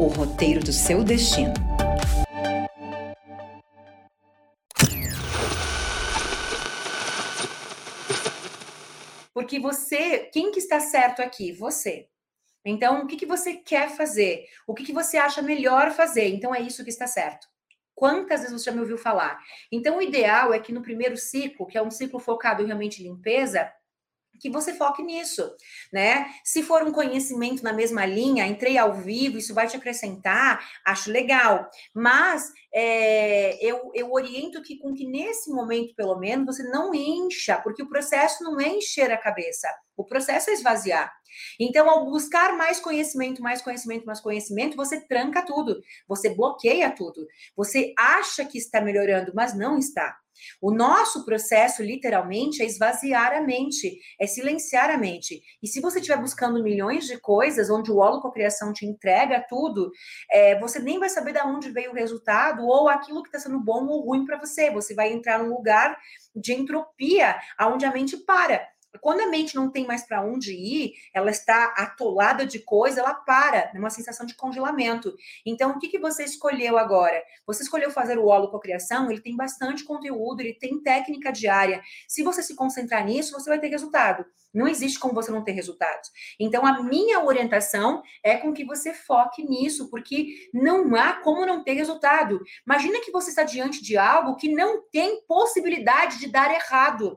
o roteiro do seu destino. Porque você, quem que está certo aqui? Você. Então, o que, que você quer fazer? O que, que você acha melhor fazer? Então, é isso que está certo. Quantas vezes você já me ouviu falar? Então, o ideal é que no primeiro ciclo, que é um ciclo focado em realmente limpeza, que você foque nisso, né? Se for um conhecimento na mesma linha, entrei ao vivo, isso vai te acrescentar, acho legal. Mas é, eu, eu oriento que com que nesse momento, pelo menos, você não encha, porque o processo não é encher a cabeça, o processo é esvaziar. Então, ao buscar mais conhecimento, mais conhecimento, mais conhecimento, você tranca tudo, você bloqueia tudo. Você acha que está melhorando, mas não está. O nosso processo, literalmente, é esvaziar a mente, é silenciar a mente. E se você estiver buscando milhões de coisas, onde o holococriação te entrega tudo, é, você nem vai saber de onde veio o resultado ou aquilo que está sendo bom ou ruim para você. Você vai entrar num lugar de entropia, onde a mente para. Quando a mente não tem mais para onde ir, ela está atolada de coisa, ela para, numa sensação de congelamento. Então, o que, que você escolheu agora? Você escolheu fazer o holococriação, ele tem bastante conteúdo, ele tem técnica diária. Se você se concentrar nisso, você vai ter resultado. Não existe como você não ter resultados. Então, a minha orientação é com que você foque nisso, porque não há como não ter resultado. Imagina que você está diante de algo que não tem possibilidade de dar errado.